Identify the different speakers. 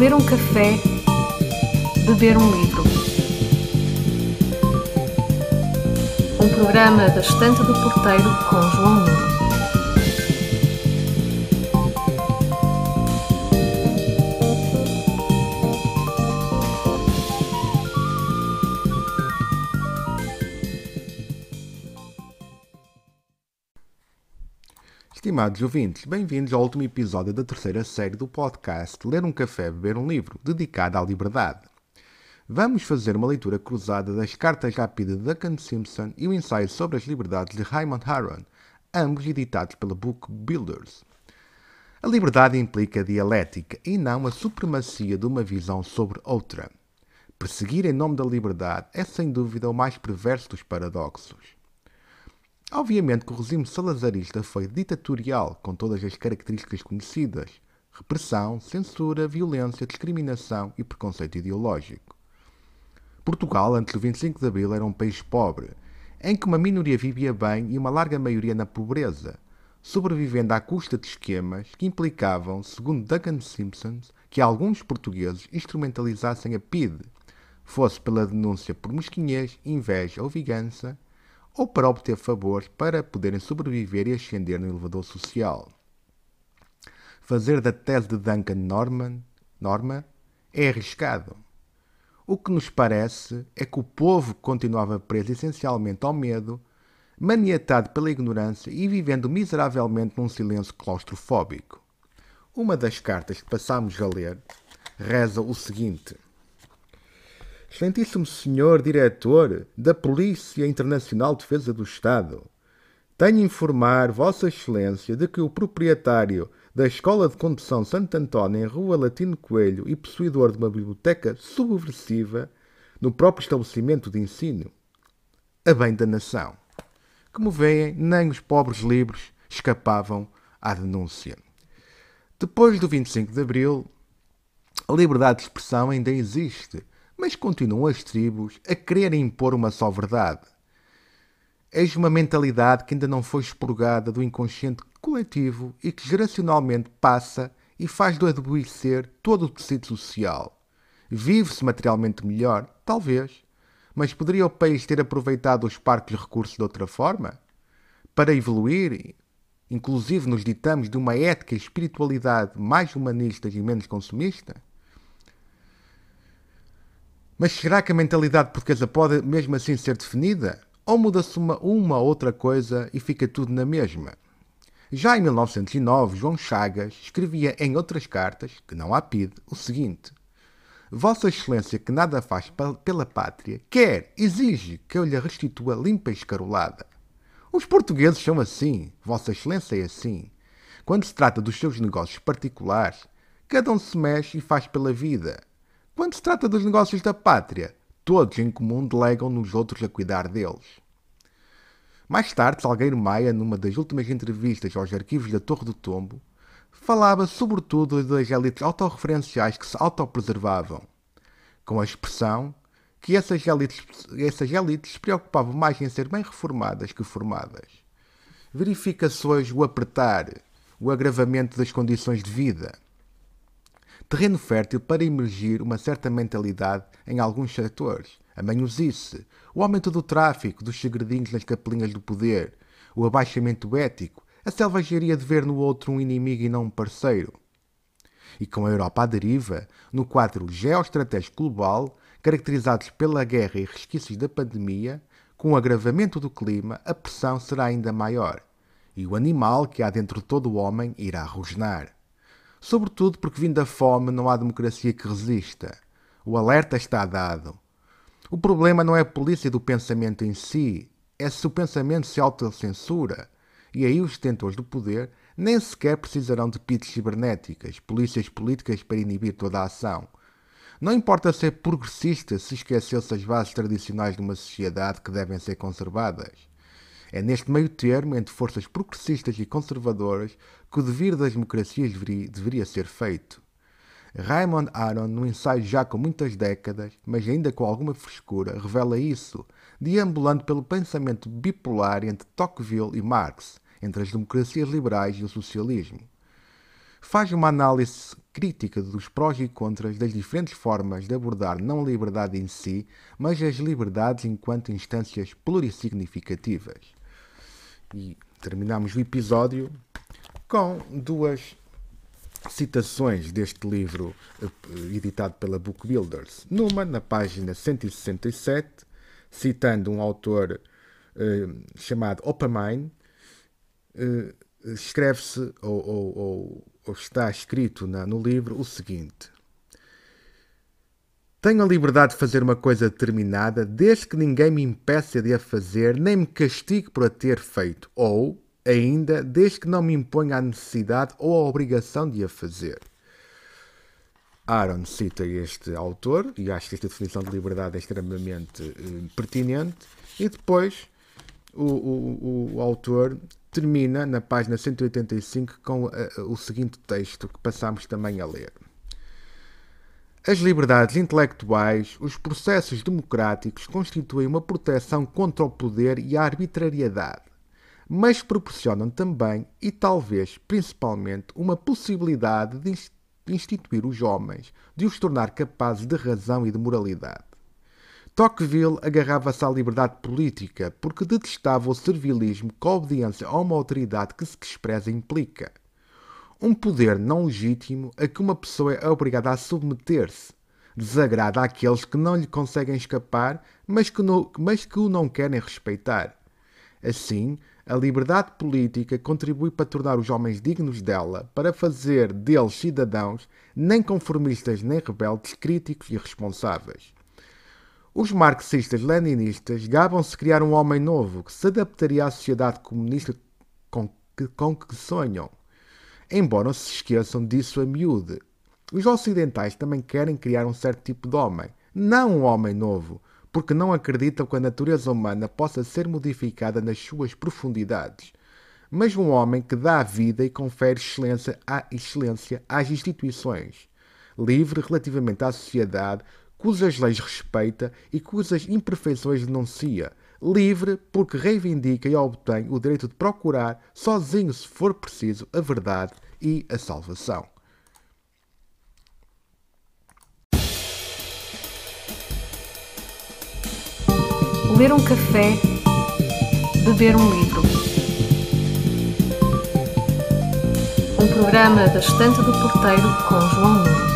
Speaker 1: ler um café, beber um livro. Um programa da Estante do Porteiro com João Nuno.
Speaker 2: Estimados ouvintes, bem-vindos ao último episódio da terceira série do podcast Ler um Café, Beber um Livro, dedicado à liberdade. Vamos fazer uma leitura cruzada das cartas rápidas de Duncan Simpson e o ensaio sobre as liberdades de Raymond Aron, ambos editados pela Book Builders. A liberdade implica a dialética e não a supremacia de uma visão sobre outra. Perseguir em nome da liberdade é sem dúvida o mais perverso dos paradoxos. Obviamente que o regime salazarista foi ditatorial, com todas as características conhecidas: repressão, censura, violência, discriminação e preconceito ideológico. Portugal, antes do 25 de Abril, era um país pobre, em que uma minoria vivia bem e uma larga maioria na pobreza, sobrevivendo à custa de esquemas que implicavam, segundo Duncan Simpson, que alguns portugueses instrumentalizassem a PIDE, fosse pela denúncia por mesquinhez, inveja ou vingança, ou para obter favores para poderem sobreviver e ascender no elevador social. Fazer da tese de Duncan Norman, norma é arriscado. O que nos parece é que o povo continuava preso essencialmente ao medo, maniatado pela ignorância e vivendo miseravelmente num silêncio claustrofóbico. Uma das cartas que passamos a ler reza o seguinte. Excelentíssimo Senhor Diretor da Polícia Internacional de Defesa do Estado, tenho informar Vossa Excelência de que o proprietário da Escola de Condução Santo António em Rua Latino Coelho e possuidor de uma biblioteca subversiva no próprio estabelecimento de ensino, a bem da nação. Como veem, nem os pobres livros escapavam à denúncia. Depois do 25 de Abril, a liberdade de expressão ainda existe mas continuam as tribos a quererem impor uma só verdade. Eis uma mentalidade que ainda não foi expurgada do inconsciente coletivo e que geracionalmente passa e faz do adoecer todo o tecido social. Vive-se materialmente melhor? Talvez. Mas poderia o país ter aproveitado os parques recursos de outra forma? Para evoluir, inclusive nos ditames de uma ética e espiritualidade mais humanistas e menos consumista? Mas será que a mentalidade portuguesa pode mesmo assim ser definida? Ou muda-se uma, uma outra coisa e fica tudo na mesma? Já em 1909, João Chagas escrevia em outras cartas, que não há PID, o seguinte: Vossa Excelência, que nada faz pela pátria, quer, exige que eu lhe restitua limpa e escarolada. Os portugueses são assim, Vossa Excelência é assim. Quando se trata dos seus negócios particulares, cada um se mexe e faz pela vida. Quando se trata dos negócios da pátria, todos em comum delegam nos outros a cuidar deles. Mais tarde, Salgueiro Maia, numa das últimas entrevistas aos arquivos da Torre do Tombo, falava sobretudo das elites autorreferenciais que se autopreservavam, com a expressão que essas elites, essas elites se preocupavam mais em ser bem reformadas que formadas. Verifica-se hoje o apertar, o agravamento das condições de vida terreno fértil para emergir uma certa mentalidade em alguns setores. A manhosice, o aumento do tráfico, dos segredinhos nas capelinhas do poder, o abaixamento ético, a selvageria de ver no outro um inimigo e não um parceiro. E com a Europa à deriva, no quadro geoestratégico global, caracterizados pela guerra e resquícios da pandemia, com o agravamento do clima, a pressão será ainda maior. E o animal que há dentro de todo o homem irá rosnar. Sobretudo porque, vindo da fome, não há democracia que resista. O alerta está dado. O problema não é a polícia do pensamento em si, é se o pensamento se autocensura. E aí os detentores do poder nem sequer precisarão de pits cibernéticas, polícias políticas para inibir toda a ação. Não importa ser progressista se esqueceu-se as bases tradicionais de uma sociedade que devem ser conservadas. É neste meio termo, entre forças progressistas e conservadoras, que o devir das democracias deveria, deveria ser feito. Raymond Aron, num ensaio já com muitas décadas, mas ainda com alguma frescura, revela isso, deambulando pelo pensamento bipolar entre Tocqueville e Marx, entre as democracias liberais e o socialismo. faz uma análise crítica dos prós e contras das diferentes formas de abordar não a liberdade em si, mas as liberdades enquanto instâncias plurissignificativas. E terminamos o episódio com duas citações deste livro eh, editado pela Book Builders. Numa, na página 167, citando um autor eh, chamado Oppenheim, eh, escreve-se ou, ou, ou, ou, está escrito na, no livro o seguinte: Tenho a liberdade de fazer uma coisa determinada desde que ninguém me impeça de a fazer, nem me castigue por a ter feito, ou ainda desde que não me imponha a necessidade ou a obrigação de a fazer. Aaron cita este autor e acho que esta definição de liberdade é extremamente eh, pertinente. E depois o, o, o, autor termina na página 185 com uh, o seguinte texto que passamos também a ler. As liberdades intelectuais, os processos democráticos constituem uma proteção contra o poder e a arbitrariedade mas proporcionam também, e talvez principalmente, uma possibilidade de instituir os homens, de os tornar capazes de razão e de moralidade. Tocqueville agarrava-se à liberdade política porque detestava o servilismo que a obediência a uma autoridade que se despreza implica. Um poder não legítimo a que uma pessoa é obrigada a submeter-se. Desagrada àqueles que não lhe conseguem escapar, mas que, no, mas que o não querem respeitar. Assim, a liberdade política contribui para tornar os homens dignos dela, para fazer deles cidadãos, nem conformistas nem rebeldes, críticos e responsáveis. Os marxistas-leninistas gabam-se criar um homem novo que se adaptaria à sociedade comunista com que, com que sonham. Embora não se esqueçam disso a miúde. Os ocidentais também querem criar um certo tipo de homem, não um homem novo, porque não acreditam que a natureza humana possa ser modificada nas suas profundidades, mas um homem que dá vida e confere excelência, à excelência às instituições, livre relativamente à sociedade, cujas leis respeita e cujas imperfeições denuncia, livre porque reivindica e obtém o direito de procurar, sozinho se for preciso, a verdade e a salvação.
Speaker 1: ler um café, beber um livro. Um programa da Estante do Porteiro com João Nuno.